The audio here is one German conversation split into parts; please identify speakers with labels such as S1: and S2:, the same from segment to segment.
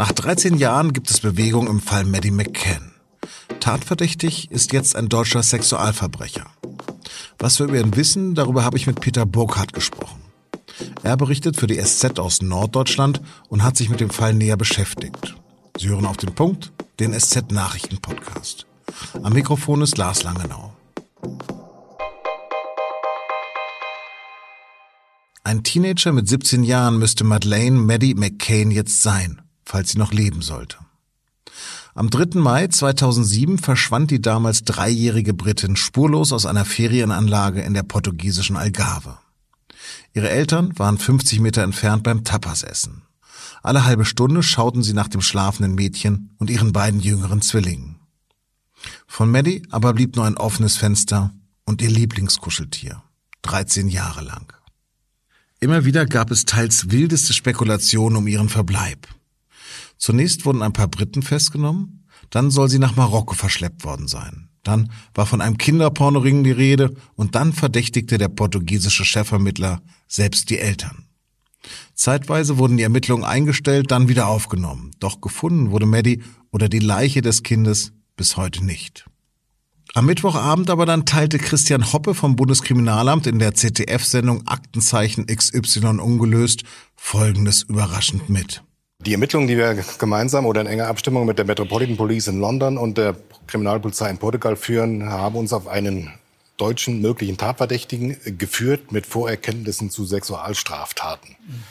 S1: Nach 13 Jahren gibt es Bewegung im Fall Maddie McCann. Tatverdächtig ist jetzt ein deutscher Sexualverbrecher. Was wir über ihn wissen, darüber habe ich mit Peter Burkhardt gesprochen. Er berichtet für die SZ aus Norddeutschland und hat sich mit dem Fall näher beschäftigt. Sie hören auf den Punkt, den SZ Nachrichten Podcast. Am Mikrofon ist Lars Langenau. Ein Teenager mit 17 Jahren müsste Madeleine Maddie McCain jetzt sein, falls sie noch leben sollte. Am 3. Mai 2007 verschwand die damals dreijährige Britin spurlos aus einer Ferienanlage in der portugiesischen Algarve. Ihre Eltern waren 50 Meter entfernt beim Tapasessen. Alle halbe Stunde schauten sie nach dem schlafenden Mädchen und ihren beiden jüngeren Zwillingen. Von Maddie aber blieb nur ein offenes Fenster und ihr Lieblingskuscheltier. 13 Jahre lang. Immer wieder gab es teils wildeste Spekulationen um ihren Verbleib. Zunächst wurden ein paar Briten festgenommen, dann soll sie nach Marokko verschleppt worden sein. Dann war von einem Kinderpornoring die Rede und dann verdächtigte der portugiesische Chefvermittler selbst die Eltern. Zeitweise wurden die Ermittlungen eingestellt, dann wieder aufgenommen. Doch gefunden wurde Maddie oder die Leiche des Kindes bis heute nicht. Am Mittwochabend aber dann teilte Christian Hoppe vom Bundeskriminalamt in der ZDF-Sendung Aktenzeichen XY ungelöst Folgendes überraschend mit.
S2: Die Ermittlungen, die wir gemeinsam oder in enger Abstimmung mit der Metropolitan Police in London und der Kriminalpolizei in Portugal führen, haben uns auf einen deutschen möglichen Tatverdächtigen geführt mit Vorerkenntnissen zu Sexualstraftaten. Mhm.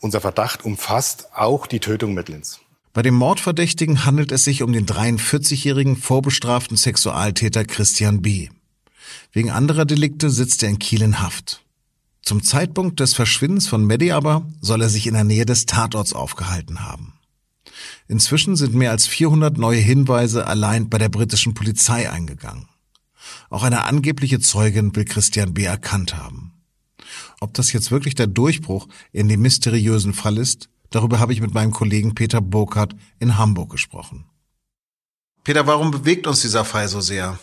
S2: Unser Verdacht umfasst auch die Tötung Mittlins.
S1: Bei dem Mordverdächtigen handelt es sich um den 43-jährigen vorbestraften Sexualtäter Christian B. Wegen anderer Delikte sitzt er in Kiel in Haft. Zum Zeitpunkt des Verschwindens von Mehdi aber soll er sich in der Nähe des Tatorts aufgehalten haben. Inzwischen sind mehr als 400 neue Hinweise allein bei der britischen Polizei eingegangen. Auch eine angebliche Zeugin will Christian B. erkannt haben. Ob das jetzt wirklich der Durchbruch in dem mysteriösen Fall ist, Darüber habe ich mit meinem Kollegen Peter Burkhardt in Hamburg gesprochen. Peter, warum bewegt uns dieser Fall so sehr?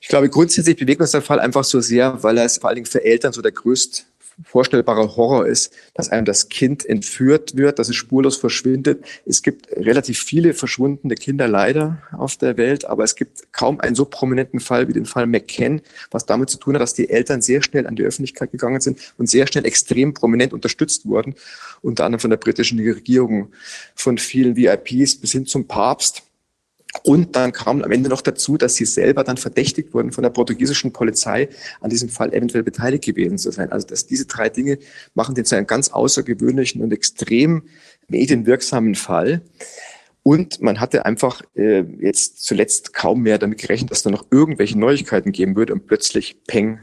S3: Ich glaube, grundsätzlich bewegt uns der Fall einfach so sehr, weil er es vor allen Dingen für Eltern so der größte vorstellbare Horror ist, dass einem das Kind entführt wird, dass es spurlos verschwindet. Es gibt relativ viele verschwundene Kinder leider auf der Welt, aber es gibt kaum einen so prominenten Fall wie den Fall McCann, was damit zu tun hat, dass die Eltern sehr schnell an die Öffentlichkeit gegangen sind und sehr schnell extrem prominent unterstützt wurden, unter anderem von der britischen Regierung, von vielen VIPs bis hin zum Papst. Und dann kam am Ende noch dazu, dass sie selber dann verdächtigt wurden von der portugiesischen Polizei, an diesem Fall eventuell beteiligt gewesen zu sein. Also dass diese drei Dinge machen den zu einem ganz außergewöhnlichen und extrem medienwirksamen Fall. Und man hatte einfach äh, jetzt zuletzt kaum mehr damit gerechnet, dass da noch irgendwelche Neuigkeiten geben würde. Und plötzlich, peng,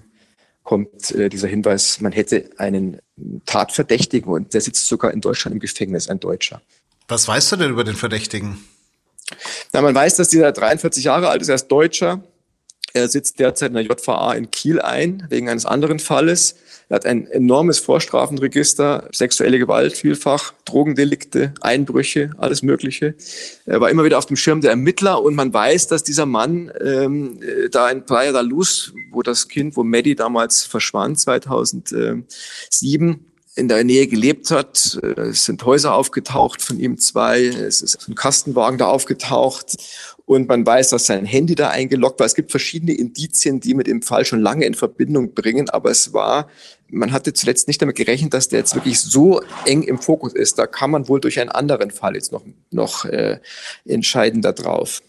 S3: kommt äh, dieser Hinweis, man hätte einen Tatverdächtigen und der sitzt sogar in Deutschland im Gefängnis, ein Deutscher.
S1: Was weißt du denn über den Verdächtigen?
S3: Na, man weiß, dass dieser 43 Jahre alt ist, er ist Deutscher. Er sitzt derzeit in der JVA in Kiel ein, wegen eines anderen Falles. Er hat ein enormes Vorstrafenregister, sexuelle Gewalt vielfach, Drogendelikte, Einbrüche, alles Mögliche. Er war immer wieder auf dem Schirm der Ermittler und man weiß, dass dieser Mann ähm, äh, da in Playa da Luz, wo das Kind, wo Maddie damals verschwand, 2007, in der Nähe gelebt hat. Es sind Häuser aufgetaucht von ihm zwei. Es ist ein Kastenwagen da aufgetaucht. Und man weiß, dass sein Handy da eingeloggt war. Es gibt verschiedene Indizien, die mit dem Fall schon lange in Verbindung bringen. Aber es war, man hatte zuletzt nicht damit gerechnet, dass der jetzt wirklich so eng im Fokus ist. Da kann man wohl durch einen anderen Fall jetzt noch, noch äh, entscheiden darauf.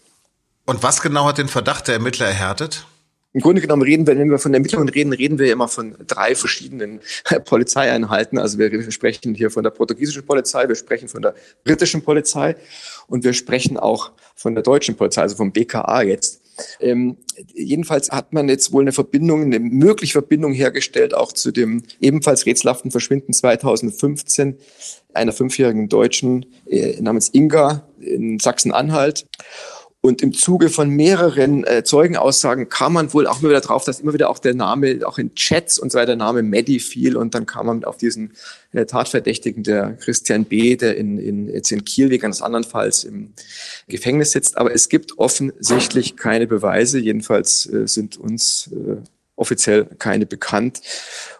S1: Und was genau hat den Verdacht der Ermittler erhärtet?
S3: Im Grunde genommen reden wir, wenn wir von Ermittlungen reden, reden wir immer von drei verschiedenen Polizeieinheiten. Also wir sprechen hier von der portugiesischen Polizei, wir sprechen von der britischen Polizei und wir sprechen auch von der deutschen Polizei, also vom BKA jetzt. Ähm, jedenfalls hat man jetzt wohl eine Verbindung, eine mögliche Verbindung hergestellt, auch zu dem ebenfalls rätselhaften Verschwinden 2015 einer fünfjährigen Deutschen äh, namens Inga in Sachsen-Anhalt. Und im Zuge von mehreren äh, Zeugenaussagen kam man wohl auch immer wieder drauf, dass immer wieder auch der Name, auch in Chats und so weiter, der Name Maddie fiel. Und dann kam man auf diesen äh, Tatverdächtigen, der Christian B., der in, in, jetzt in Kiel wegen eines anderen Falls im Gefängnis sitzt. Aber es gibt offensichtlich keine Beweise. Jedenfalls äh, sind uns äh, offiziell keine bekannt.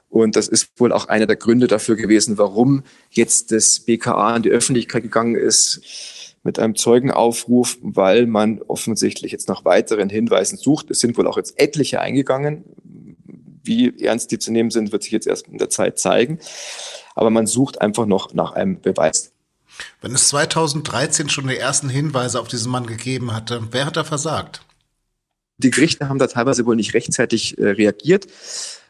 S3: Und das ist wohl auch einer der Gründe dafür gewesen, warum jetzt das BKA in die Öffentlichkeit gegangen ist mit einem Zeugenaufruf, weil man offensichtlich jetzt nach weiteren Hinweisen sucht. Es sind wohl auch jetzt etliche eingegangen. Wie ernst die zu nehmen sind, wird sich jetzt erst in der Zeit zeigen. Aber man sucht einfach noch nach einem Beweis.
S1: Wenn es 2013 schon die ersten Hinweise auf diesen Mann gegeben hatte, wer hat da versagt?
S3: Die Gerichte haben da teilweise wohl nicht rechtzeitig äh, reagiert.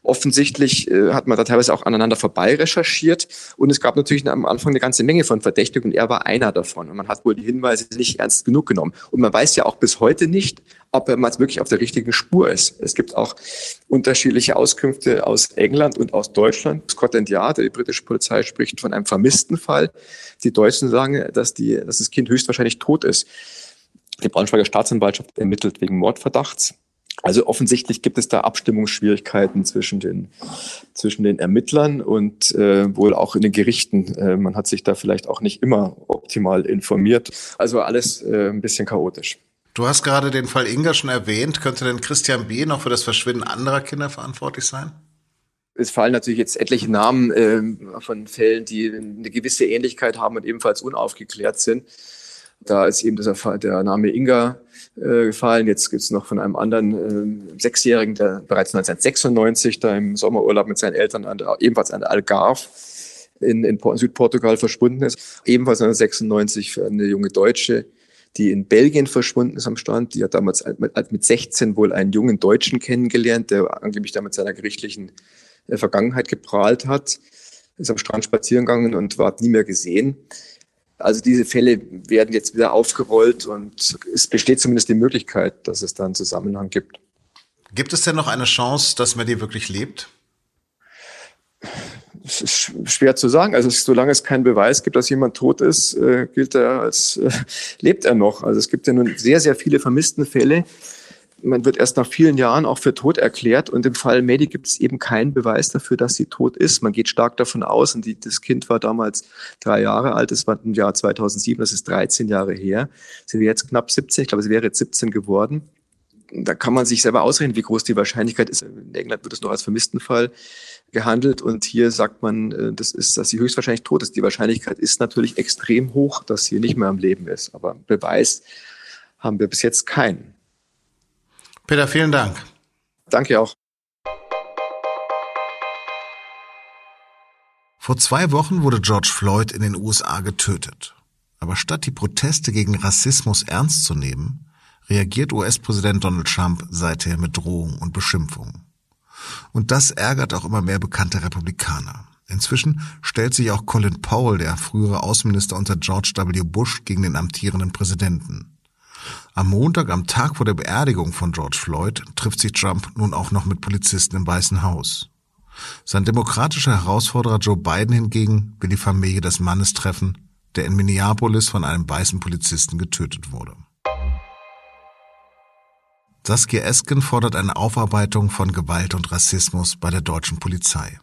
S3: Offensichtlich äh, hat man da teilweise auch aneinander vorbei recherchiert und es gab natürlich am Anfang eine ganze Menge von Verdächtigen und er war einer davon und man hat wohl die Hinweise nicht ernst genug genommen. Und man weiß ja auch bis heute nicht, ob er mal wirklich auf der richtigen Spur ist. Es gibt auch unterschiedliche Auskünfte aus England und aus Deutschland. Scotland Yard, die britische Polizei, spricht von einem vermissten Fall. Die Deutschen sagen, dass, die, dass das Kind höchstwahrscheinlich tot ist. Die Braunschweiger Staatsanwaltschaft ermittelt wegen Mordverdachts. Also offensichtlich gibt es da Abstimmungsschwierigkeiten zwischen den, zwischen den Ermittlern und äh, wohl auch in den Gerichten. Äh, man hat sich da vielleicht auch nicht immer optimal informiert. Also alles äh, ein bisschen chaotisch.
S1: Du hast gerade den Fall Inga schon erwähnt. Könnte denn Christian B. noch für das Verschwinden anderer Kinder verantwortlich sein?
S3: Es fallen natürlich jetzt etliche Namen äh, von Fällen, die eine gewisse Ähnlichkeit haben und ebenfalls unaufgeklärt sind. Da ist eben Fall, der Name Inga äh, gefallen. Jetzt gibt es noch von einem anderen äh, Sechsjährigen, der bereits 1996 da im Sommerurlaub mit seinen Eltern an ebenfalls an Algarve in, in Südportugal verschwunden ist. Ebenfalls 1996 für eine junge Deutsche, die in Belgien verschwunden ist am Strand. Die hat damals mit, mit 16 wohl einen jungen Deutschen kennengelernt, der angeblich da mit seiner gerichtlichen äh, Vergangenheit geprahlt hat. Ist am Strand spazieren gegangen und war nie mehr gesehen. Also diese Fälle werden jetzt wieder aufgerollt und es besteht zumindest die Möglichkeit, dass es da einen Zusammenhang gibt.
S1: Gibt es denn noch eine Chance, dass Maddie wirklich lebt?
S3: Es ist schwer zu sagen. Also solange es keinen Beweis gibt, dass jemand tot ist, äh, gilt er als äh, lebt er noch. Also es gibt ja nun sehr, sehr viele vermissten Fälle man wird erst nach vielen Jahren auch für tot erklärt und im Fall Medi gibt es eben keinen Beweis dafür, dass sie tot ist. Man geht stark davon aus und die, das Kind war damals drei Jahre alt, das war im Jahr 2007, das ist 13 Jahre her. Sie wäre jetzt knapp 17, ich glaube, sie wäre jetzt 17 geworden. Da kann man sich selber ausrechnen, wie groß die Wahrscheinlichkeit ist. In England wird es noch als Vermisstenfall gehandelt und hier sagt man, äh, das ist, dass sie höchstwahrscheinlich tot ist. Die Wahrscheinlichkeit ist natürlich extrem hoch, dass sie nicht mehr am Leben ist. Aber Beweis haben wir bis jetzt keinen.
S1: Peter, vielen Dank.
S3: Danke auch.
S1: Vor zwei Wochen wurde George Floyd in den USA getötet. Aber statt die Proteste gegen Rassismus ernst zu nehmen, reagiert US-Präsident Donald Trump seither mit Drohung und Beschimpfung. Und das ärgert auch immer mehr bekannte Republikaner. Inzwischen stellt sich auch Colin Powell, der frühere Außenminister unter George W. Bush, gegen den amtierenden Präsidenten. Am Montag, am Tag vor der Beerdigung von George Floyd, trifft sich Trump nun auch noch mit Polizisten im Weißen Haus. Sein demokratischer Herausforderer Joe Biden hingegen will die Familie des Mannes treffen, der in Minneapolis von einem weißen Polizisten getötet wurde. Saskia Esken fordert eine Aufarbeitung von Gewalt und Rassismus bei der deutschen Polizei.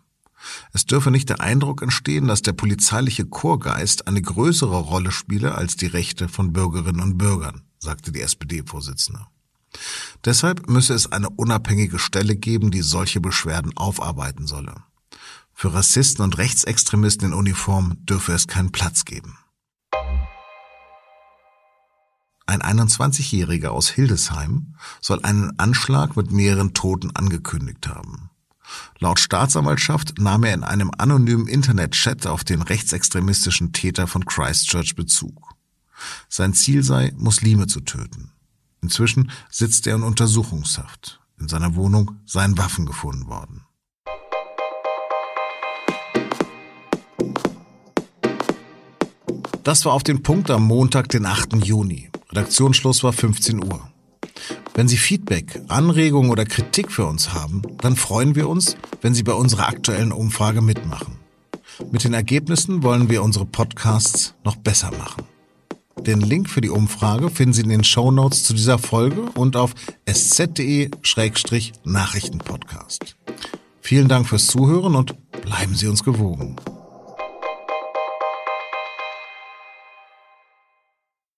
S1: Es dürfe nicht der Eindruck entstehen, dass der polizeiliche Chorgeist eine größere Rolle spiele als die Rechte von Bürgerinnen und Bürgern sagte die SPD-Vorsitzende. Deshalb müsse es eine unabhängige Stelle geben, die solche Beschwerden aufarbeiten solle. Für Rassisten und Rechtsextremisten in Uniform dürfe es keinen Platz geben. Ein 21-Jähriger aus Hildesheim soll einen Anschlag mit mehreren Toten angekündigt haben. Laut Staatsanwaltschaft nahm er in einem anonymen Internetchat auf den rechtsextremistischen Täter von Christchurch Bezug. Sein Ziel sei, Muslime zu töten. Inzwischen sitzt er in Untersuchungshaft. In seiner Wohnung seien Waffen gefunden worden. Das war auf den Punkt am Montag, den 8. Juni. Redaktionsschluss war 15 Uhr. Wenn Sie Feedback, Anregungen oder Kritik für uns haben, dann freuen wir uns, wenn Sie bei unserer aktuellen Umfrage mitmachen. Mit den Ergebnissen wollen wir unsere Podcasts noch besser machen. Den Link für die Umfrage finden Sie in den Show Notes zu dieser Folge und auf sz.de-nachrichtenpodcast. Vielen Dank fürs Zuhören und bleiben Sie uns gewogen.